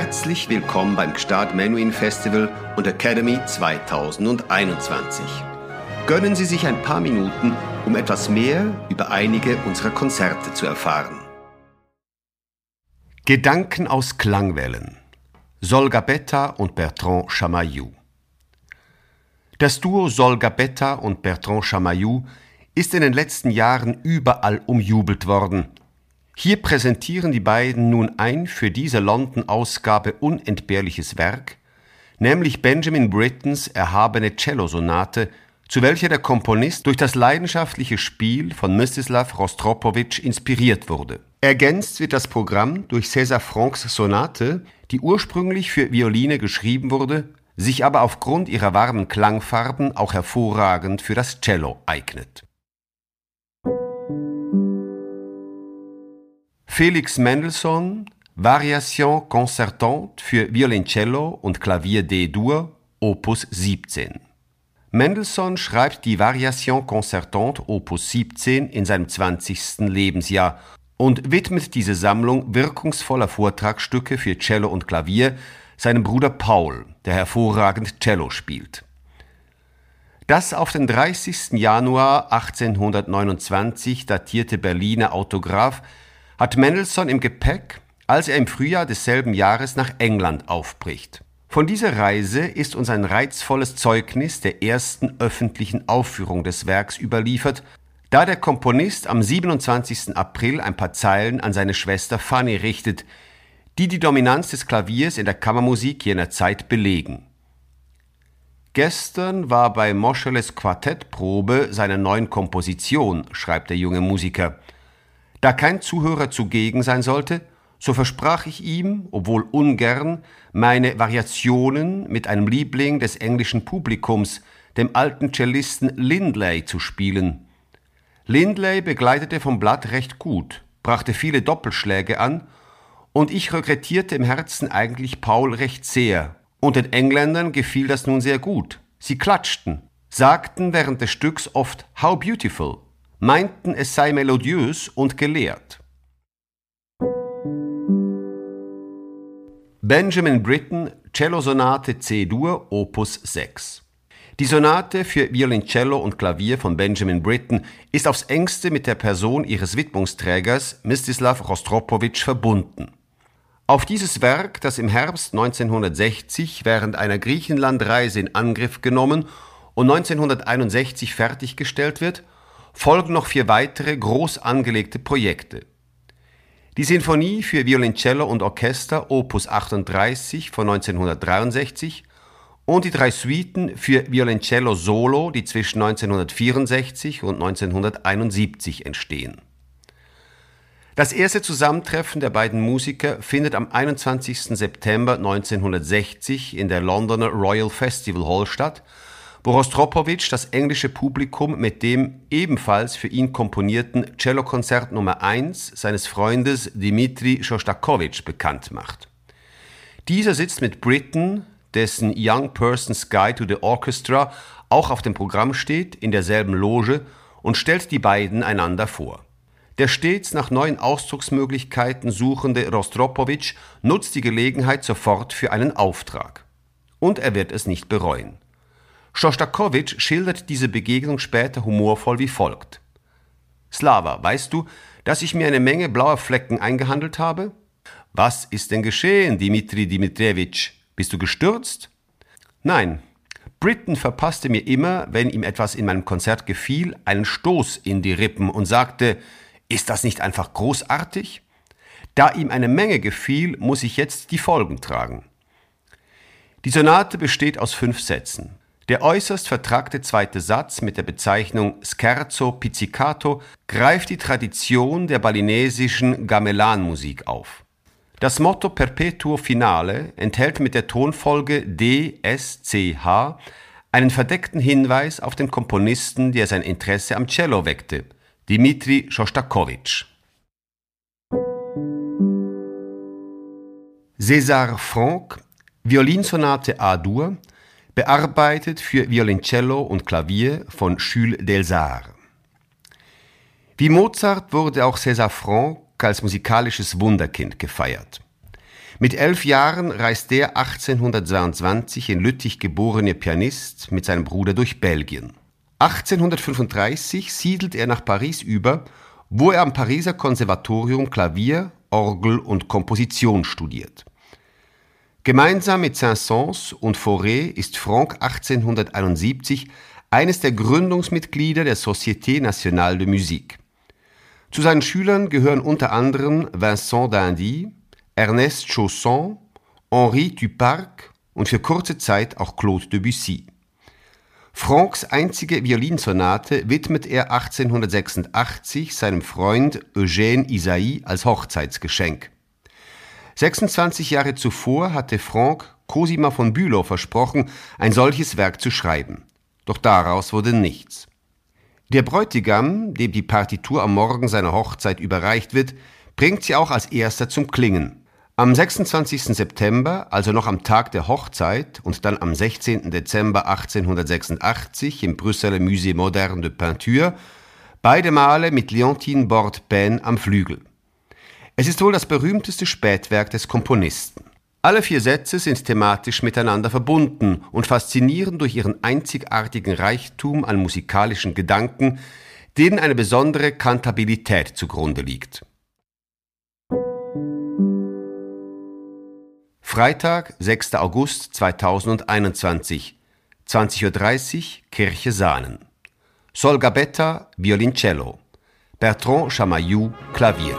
Herzlich willkommen beim Gstaad Menuhin Festival und Academy 2021. Gönnen Sie sich ein paar Minuten, um etwas mehr über einige unserer Konzerte zu erfahren. Gedanken aus Klangwellen. Solga Betta und Bertrand Chamaillou. Das Duo Solga Betta und Bertrand Chamaillou ist in den letzten Jahren überall umjubelt worden. Hier präsentieren die beiden nun ein für diese London-Ausgabe unentbehrliches Werk, nämlich Benjamin Brittons erhabene Cellosonate, zu welcher der Komponist durch das leidenschaftliche Spiel von Mstislav Rostropowitsch inspiriert wurde. Ergänzt wird das Programm durch César Francs Sonate, die ursprünglich für Violine geschrieben wurde, sich aber aufgrund ihrer warmen Klangfarben auch hervorragend für das Cello eignet. Felix Mendelssohn Variation concertante für Violoncello und Klavier D-Dur Opus 17 Mendelssohn schreibt die Variation concertante Opus 17 in seinem 20. Lebensjahr und widmet diese Sammlung wirkungsvoller Vortragsstücke für Cello und Klavier seinem Bruder Paul, der hervorragend Cello spielt. Das auf den 30. Januar 1829 datierte Berliner Autograph hat Mendelssohn im Gepäck, als er im Frühjahr desselben Jahres nach England aufbricht. Von dieser Reise ist uns ein reizvolles Zeugnis der ersten öffentlichen Aufführung des Werks überliefert, da der Komponist am 27. April ein paar Zeilen an seine Schwester Fanny richtet, die die Dominanz des Klaviers in der Kammermusik jener Zeit belegen. Gestern war bei Moscheles Quartettprobe seiner neuen Komposition, schreibt der junge Musiker. Da kein Zuhörer zugegen sein sollte, so versprach ich ihm, obwohl ungern, meine Variationen mit einem Liebling des englischen Publikums, dem alten Cellisten Lindley, zu spielen. Lindley begleitete vom Blatt recht gut, brachte viele Doppelschläge an und ich regrettierte im Herzen eigentlich Paul recht sehr. Und den Engländern gefiel das nun sehr gut. Sie klatschten, sagten während des Stücks oft How beautiful, meinten es sei melodiös und gelehrt. Benjamin Britten, Cellosonate C-Dur, Opus 6. Die Sonate für Violoncello und Klavier von Benjamin Britten ist aufs engste mit der Person ihres Widmungsträgers Mstislav Rostropowitsch verbunden. Auf dieses Werk, das im Herbst 1960 während einer Griechenlandreise in Angriff genommen und 1961 fertiggestellt wird, folgen noch vier weitere groß angelegte Projekte. Die Sinfonie für Violoncello und Orchester Opus 38 von 1963 und die drei Suiten für Violoncello Solo, die zwischen 1964 und 1971 entstehen. Das erste Zusammentreffen der beiden Musiker findet am 21. September 1960 in der Londoner Royal Festival Hall statt, wo Rostropowitsch das englische Publikum mit dem ebenfalls für ihn komponierten Cellokonzert Nummer 1 seines Freundes Dmitri Schostakowitsch bekannt macht. Dieser sitzt mit Britten, dessen Young Person's Guide to the Orchestra auch auf dem Programm steht, in derselben Loge und stellt die beiden einander vor. Der stets nach neuen Ausdrucksmöglichkeiten suchende Rostropowitsch nutzt die Gelegenheit sofort für einen Auftrag. Und er wird es nicht bereuen. Schostakowitsch schildert diese Begegnung später humorvoll wie folgt. Slava, weißt du, dass ich mir eine Menge blauer Flecken eingehandelt habe? Was ist denn geschehen, Dimitri Dimitrievich? Bist du gestürzt? Nein. Britton verpasste mir immer, wenn ihm etwas in meinem Konzert gefiel, einen Stoß in die Rippen und sagte, ist das nicht einfach großartig? Da ihm eine Menge gefiel, muss ich jetzt die Folgen tragen. Die Sonate besteht aus fünf Sätzen. Der äußerst vertragte zweite Satz mit der Bezeichnung Scherzo Pizzicato greift die Tradition der balinesischen Gamelan-Musik auf. Das Motto Perpetuo Finale enthält mit der Tonfolge D, S, C, H einen verdeckten Hinweis auf den Komponisten, der sein Interesse am Cello weckte – Dmitri Schostakowitsch. César Franck, Violinsonate A-Dur, bearbeitet für Violoncello und Klavier von Jules Delsart. Wie Mozart wurde auch César Franck als musikalisches Wunderkind gefeiert. Mit elf Jahren reist der 1822 in Lüttich geborene Pianist mit seinem Bruder durch Belgien. 1835 siedelt er nach Paris über, wo er am Pariser Konservatorium Klavier, Orgel und Komposition studiert. Gemeinsam mit Saint-Saëns und Fauré ist Franck 1871 eines der Gründungsmitglieder der Société Nationale de Musique. Zu seinen Schülern gehören unter anderem Vincent d'Indy, Ernest Chausson, Henri Duparc und für kurze Zeit auch Claude Debussy. Francs einzige Violinsonate widmet er 1886 seinem Freund Eugène Isaïe als Hochzeitsgeschenk. 26 Jahre zuvor hatte Franck Cosima von Bülow versprochen, ein solches Werk zu schreiben. Doch daraus wurde nichts. Der Bräutigam, dem die Partitur am Morgen seiner Hochzeit überreicht wird, bringt sie auch als erster zum Klingen. Am 26. September, also noch am Tag der Hochzeit und dann am 16. Dezember 1886 im Brüsseler Musée Moderne de Peinture, beide Male mit Leontine Borde-Pen am Flügel. Es ist wohl das berühmteste Spätwerk des Komponisten. Alle vier Sätze sind thematisch miteinander verbunden und faszinieren durch ihren einzigartigen Reichtum an musikalischen Gedanken, denen eine besondere Kantabilität zugrunde liegt. Freitag, 6. August 2021, 20.30 Uhr, Kirche Sahnen. Sol Gabetta, Violoncello. Bertrand Chamaillou, Klavier.